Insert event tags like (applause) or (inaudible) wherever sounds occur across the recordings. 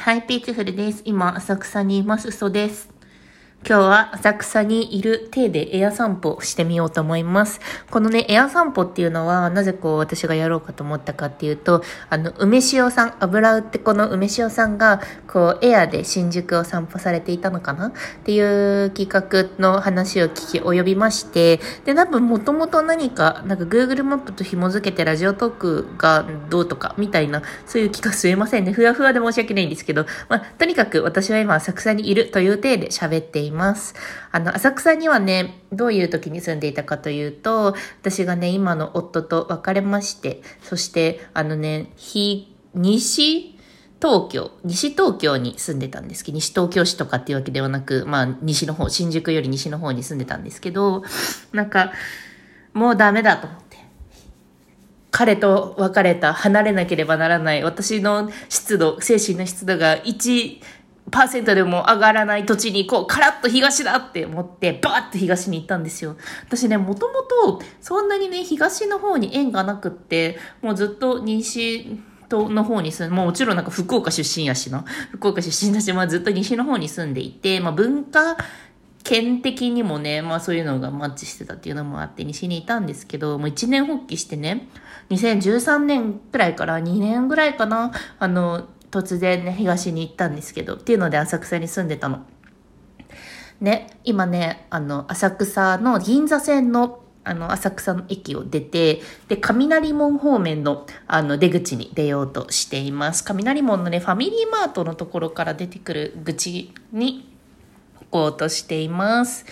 はい、ピーチフルです。今、浅草にいます。嘘です。今日は浅草にいる体でエア散歩してみようと思います。このね、エア散歩っていうのは、なぜこう私がやろうかと思ったかっていうと、あの、梅塩さん、油売ってこの梅塩さんが、こう、エアで新宿を散歩されていたのかな？っていう企画の話を聞き及びまして、で、多分もともと何か、なんか Google マップと紐付けてラジオトークがどうとか、みたいな、そういう企画すいませんね。ふわふわで申し訳ないんですけど、まあ、とにかく私は今浅草にいるという体で喋っています。ます。あの、浅草にはね、どういう時に住んでいたかというと、私がね、今の夫と別れまして、そして、あのね、西東京、西東京に住んでたんですけど、西東京市とかっていうわけではなく、まあ、西の方、新宿より西の方に住んでたんですけど、なんか、もうダメだと思って。彼と別れた、離れなければならない、私の湿度、精神の湿度が1、パーセントでも上がらない土地にこう、カラッと東だって思って、バーッと東に行ったんですよ。私ね、もともと、そんなにね、東の方に縁がなくって、もうずっと西、との方に住んもうもちろんなんか福岡出身やしな。福岡出身だし、まあずっと西の方に住んでいて、まあ文化圏的にもね、まあそういうのがマッチしてたっていうのもあって西にいたんですけど、もう一年発起してね、2013年くらいから2年ぐらいかな、あの、突然ね、東に行ったんですけど、っていうので浅草に住んでたの。ね、今ね、あの、浅草の銀座線のあの、浅草の駅を出て、で、雷門方面の、あの、出口に出ようとしています。雷門のね、ファミリーマートのところから出てくる口に、行こうとしています。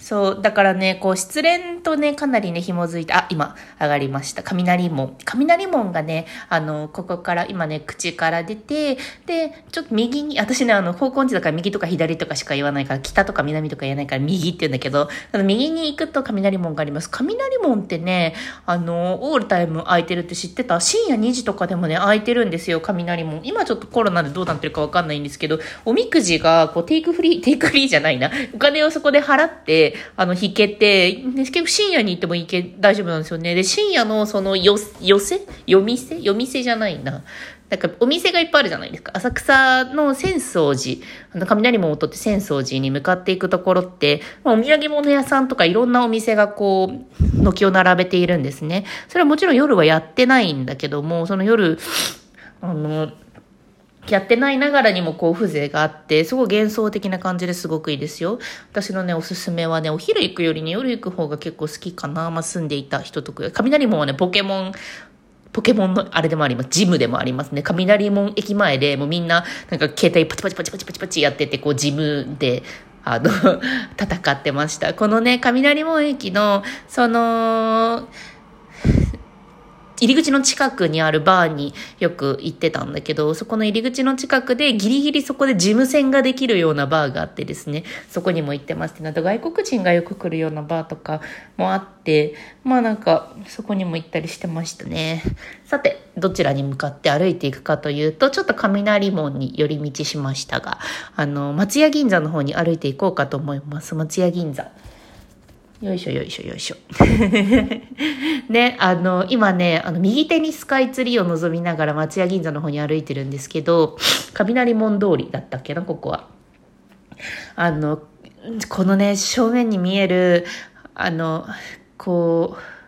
そう、だからね、こう失恋とね、かなりね、紐づいて、あ、今、上がりました。雷門。雷門がね、あの、ここから、今ね、口から出て、で、ちょっと右に、私ね、あの、方向音痴だから右とか左とかしか言わないから、北とか南とか言えないから右って言うんだけど、あの右に行くと雷門があります。雷門ってね、あの、オールタイム空いてるって知ってた？深夜2時とかでもね、空いてるんですよ、雷門。今ちょっとコロナでどうなってるかわかんないんですけど、おみくじが、こう、テイクフリー、テイクフリーじゃないな。お金をそこで払って、あの、引けて、結局深夜に行っても行け、大丈夫なんですよね。で、深夜のそのよ、寄せ？夜店？夜店じゃないな。なんかお店がいっぱいあるじゃないですか。浅草の浅草寺、あの雷門を取って浅草寺に向かっていくところって、まあ、お土産物屋さんとかいろんなお店がこう、軒を並べているんですね。それはもちろん夜はやってないんだけども、その夜、あの、やってないながらにもこう風情があって、すごい幻想的な感じですごくいいですよ。私のね、おすすめはね、お昼行くよりね、夜行く方が結構好きかな。まあ、住んでいた人とか。雷門はね、ポケモン、ポケモンのあれでもあります。ジムでもありますね。雷門駅前でもうみんな、なんか携帯パチパチパチパチパチパチやってて、こうジムで、あの (laughs) 戦ってました。このね、雷門駅の、その、入り口の近くにあるバーによく行ってたんだけど、そこの入り口の近くでギリギリそこで事務船ができるようなバーがあってですね、そこにも行ってまして、なんか外国人がよく来るようなバーとかもあって、まあなんかそこにも行ったりしてましたね。さて、どちらに向かって歩いていくかというと、ちょっと雷門に寄り道しましたが、あの、松屋銀座の方に歩いていこうかと思います。松屋銀座。よいしょよいしょよいしょ。(laughs) ね、あの、今ね、あの、右手にスカイツリーを望みながら松屋銀座の方に歩いてるんですけど、雷門通りだったっけな、ここは。あの、このね、正面に見える、あの、こう、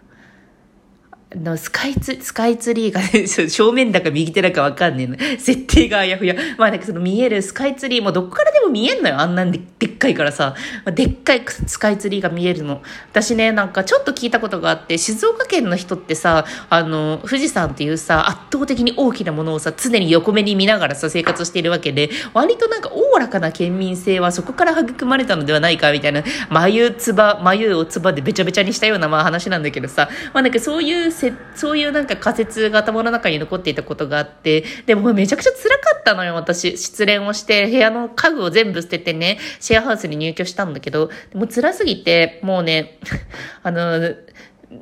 のスカイツ、スカイツリーが、(laughs) ね、正面だか右手だかわかんねえの。設定があやふや。まあなんかその見えるスカイツリーもどこからでも見えんのよ。あんなんででっかいからさ。でっかいスカイツリーが見えるの。私ね、なんかちょっと聞いたことがあって、静岡県の人ってさ、あの、富士山っていうさ、圧倒的に大きなものをさ、常に横目に見ながらさ、生活しているわけで、割となんかおおらかな県民性はそこから育まれたのではないか、みたいな、眉つば、眉をつばでべちゃべちゃにしたようなまあ話なんだけどさ、まあなんかそういうせそういうなんか仮説が頭の中に残っていたことがあって、でもめちゃくちゃ辛かったのよ、私。失恋をして、部屋の家具を全部捨ててね、シェアハウスに入居したんだけど、もう辛すぎて、もうね、(laughs) あの、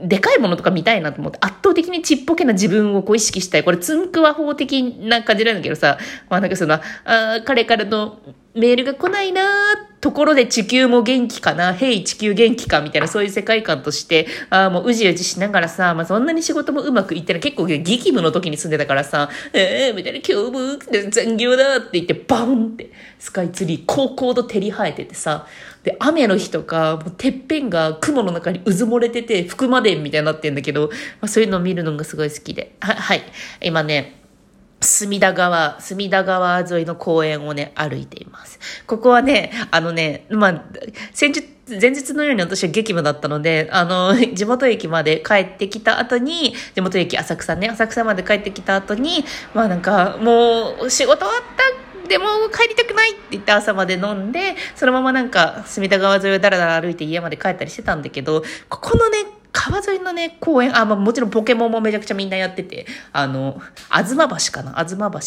でかいものとか見たいなと思って、圧倒的にちっぽけな自分をこう意識したい。これ、つんくわ法的な感じなんだけどさ、まあなんかその、あ彼からのメールが来ないなーっところで地球も元気かな、ヘイ地球元気かみたいなそういう世界観として、ああ、もううじうじしながらさ、まあそんなに仕事もうまくいってない。結構激務の時に住んでたからさ、ええー、みたいな今日も残業だって言ってバンってスカイツリー高高度照り生えててさ、で、雨の日とか、もうてっぺんが雲の中に渦漏れてて、福間伝みたいになってんだけど、まあ、そういうのを見るのがすごい好きで。は、はい。今ね、隅田川、隅田川沿いの公園をね、歩いています。ここはね、あのね、まあ、先日、前日のように私は激務だったので、あの、(laughs) 地元駅まで帰ってきた後に、地元駅浅草ね、浅草まで帰ってきた後に、まあなんか、もう、仕事終わったでも帰りたくないって言って朝まで飲んで、そのままなんか、隅田川沿いをだらだら歩いて家まで帰ったりしてたんだけど、ここのね、ね、公園、あ、まあもちろんポケモンもめちゃくちゃみんなやってて、あの、あずま橋かな？あずま橋？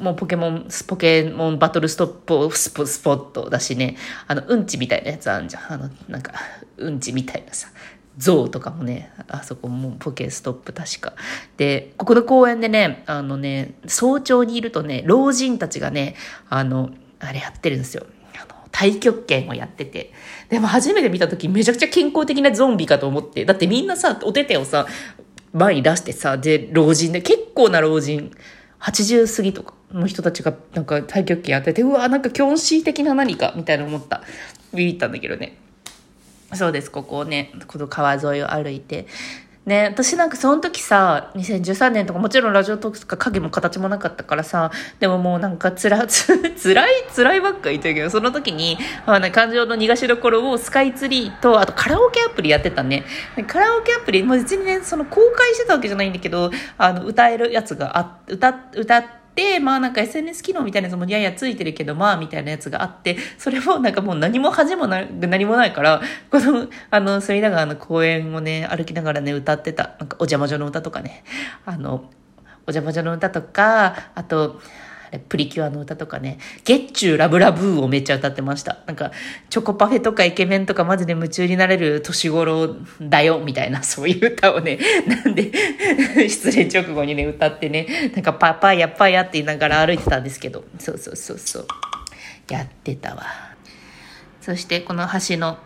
もうポケモン、ポケモンバトルストップスポスポットだしね、あの、うんちみたいなやつあんじゃん。あの、なんか、うんちみたいなさ、象とかもね、あそこもポケストップ確か。で、ここの公園でね、あのね、早朝にいるとね、老人たちがね、あの、あれやってるんですよ。太極拳をやってて。でも初めて見た時めちゃくちゃ健康的なゾンビかと思って。だってみんなさ、お手手をさ、前に出してさ、で、老人で、結構な老人、80過ぎとかの人たちがなんか太極拳やってて、うわ、なんかキョンシー的な何かみたいな思った。ビビったんだけどね。そうです、ここをね、この川沿いを歩いて。ね、私なんかその時さ、2013年とかもちろんラジオトークとか影も形もなかったからさ、でももうなんかつら、(laughs) つ、らい、辛いばっか言ってるけど、その時に、あの、感情の逃がしどころをスカイツリーと、あとカラオケアプリやってたね。カラオケアプリ、もう別にね、その公開してたわけじゃないんだけど、あの、歌えるやつがあ、歌、歌って、まあなんか SNS 機能みたいなやつもややついてるけど、まあみたいなやつがあって、それもなんかもう何も恥もな何もないから、この、あの、隅田川の公園をね、歩きながらね、歌ってた、なんかお邪魔女の歌とかね、あの、お邪魔女の歌とか、あと、プリキュアの歌とかね、ゲッチューラブラブーをめっちゃ歌ってました。なんか、チョコパフェとかイケメンとかマジで夢中になれる年頃だよ、みたいな、そういう歌をね、(laughs) なんで、(laughs) 失恋直後にね、歌ってね、なんかパパやパやって言いながら歩いてたんですけど、そうそうそうそう。やってたわ。そしてこの橋の、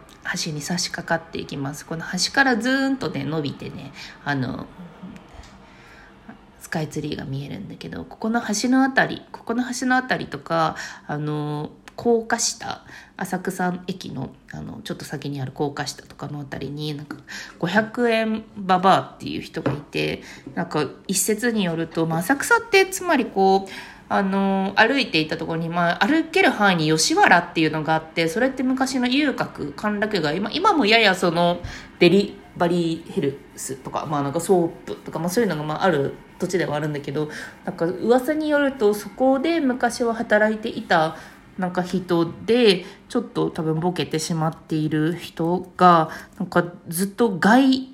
橋に差し掛かっていきます。この橋からずーんとね、伸びてね、あの、カイツリーが見えるんだけどここの橋の辺りここの橋の辺りとかあの高架下浅草駅のあのちょっと先にある高架下とかの辺りになんか500円ババアっていう人がいてなんか一説によると、まあ、浅草ってつまりこうあの歩いていたところに、まあ、歩ける範囲に吉原っていうのがあってそれって昔の遊郭歓楽街。今今もややそのデリバリーヘルスとか,、まあ、なんかソープとか、まあ、そういうのがまあある土地ではあるんだけどなんか噂によるとそこで昔は働いていたなんか人でちょっと多分ボケてしまっている人がなんかずっと外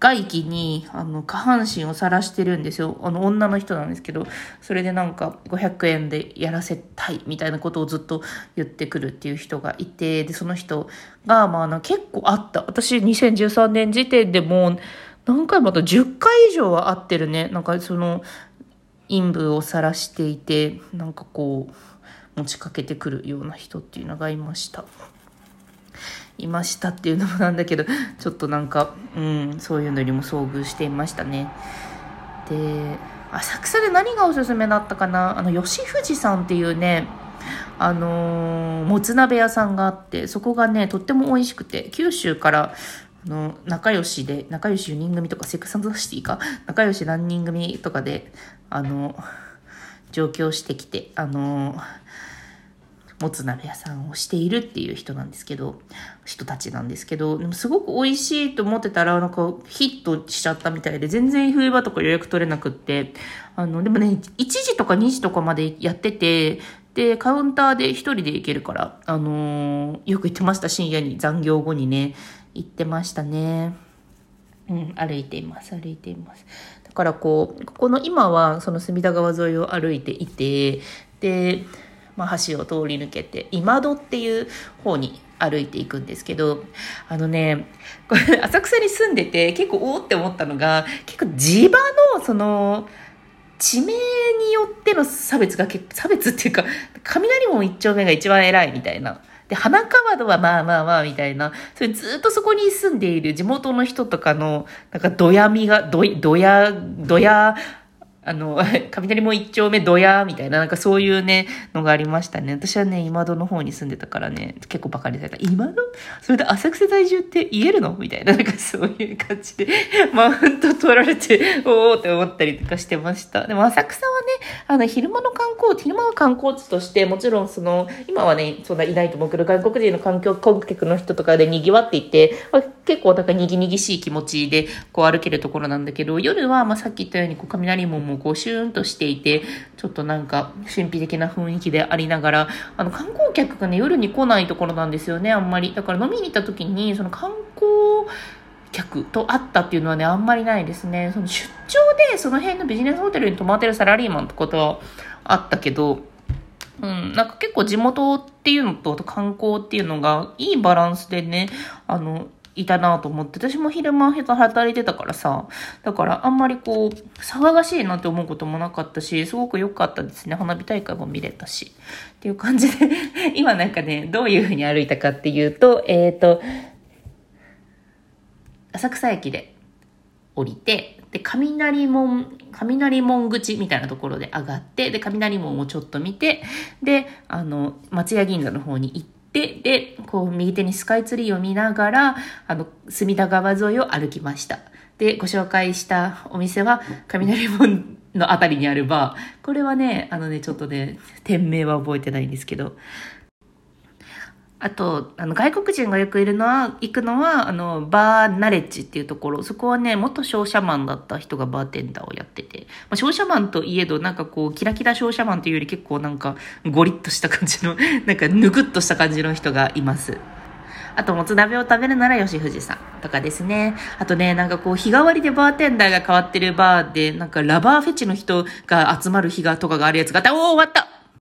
外気にあの下半身を晒してるんですよ。あの女の人なんですけどそれでなんか500円でやらせたいみたいなことをずっと言ってくるっていう人がいてでその人が、まあ、あの結構あった。私2013年時点でもう何回もあと10回以上は会ってるね。なんかその陰部を晒していてなんかこう持ちかけてくるような人っていうのがいました。いましたっていうのもなんだけど (laughs) ちょっとなんか、うん、そういうのにも遭遇していましたね。で浅草で何がおすすめだったかな？あの吉藤さんっていうねあのー、もつ鍋屋さんがあってそこがねとっても美味しくて九州からあの仲良しで仲良し4人組とかセックスシティか？仲良し何人組とかであの上京してきてあのーもつ鍋屋さんをしているっていう人なんですけど、人たちなんですけど、でもすごく美味しいと思ってたら、なんかヒットしちゃったみたいで、全然冬場とか予約取れなくって、あの、でもね、1時とか2時とかまでやってて、で、カウンターで1人で行けるから、あのー、よく行ってました、深夜に、残業後にね、行ってましたね。うん、歩いています、歩いています。だからこう、ここの今はその隅田川沿いを歩いていて、で、まあ、橋を通り抜けて今戸っていう方に歩いていくんですけどあのねこれ (laughs) 浅草に住んでて結構おおって思ったのが結構地場のその地名によっての差別が差別っていうか雷門一丁目が一番偉いみたいな。で、花川戸はまあまあまあみたいな、それずっとそこに住んでいる地元の人とかの、なんかどやみが、ど、どや、どや、あの、(laughs) 雷も一丁目ドヤみたいな、なんかそういうね、のがありましたね。私はね、今戸の方に住んでたからね、結構バカにされた。今戸？それで浅草在住って言えるの？みたいな、なんかそういう感じで、(laughs) マウント取られて、おーって思ったりとかしてました。でも浅草はね、あの、昼間の観光、昼間は観光地として、もちろんその、今はね、そんないないと思うけど、外国人の環境、観客の人とかで賑わっていて、まあ、結構なんかにぎにぎしい気持ちで、こう歩けるところなんだけど、夜は、まあさっき言ったように、こう雷門もこうシューンとしていて、ちょっとなんか神秘的な雰囲気でありながら、あの観光客がね、夜に来ないところなんですよね、あんまり。だから飲みに行った時に、その観光客と会ったっていうのはね、あんまりないですね。その出張でその辺のビジネスホテルに泊まってるサラリーマンとことはあったけど、うん、なんか結構地元っていうのと観光っていうのがいいバランスでね、あの、いたなと思って、私も昼間働いてたからさ、だからあんまりこう、騒がしいなって思うこともなかったし、すごく良かったですね。花火大会も見れたし。っていう感じで (laughs) 今なんかね、どういう風に歩いたかっていうと、えっ、ー、と、浅草駅で降りて、で、雷門、雷門口みたいなところで上がって、で、雷門をちょっと見て、で、あの、松屋銀座の方に行って、で、で、こう、右手にスカイツリーを見ながら、あの、隅田川沿いを歩きました。で、ご紹介したお店は、雷門のあたりにあるバー。これはね、あのね、ちょっとね、店名は覚えてないんですけど、あと、あの、外国人がよくいるのは、行くのは、あの、バーナレッジっていうところ。そこはね、元商社マンだった人がバーテンダーをやってて。まあ、商社マンといえど、なんかこう、キラキラ商社マンというより結構なんか、ゴリッとした感じの、(laughs) なんか、ぬぐっとした感じの人がいます。あと、もつ鍋を食べるなら吉藤さんとかですね。あとね、なんかこう、日替わりでバーテンダーが変わってるバーで、なんかラバーフェチの人が集まる日がとかがあるやつがあった。おー、終わった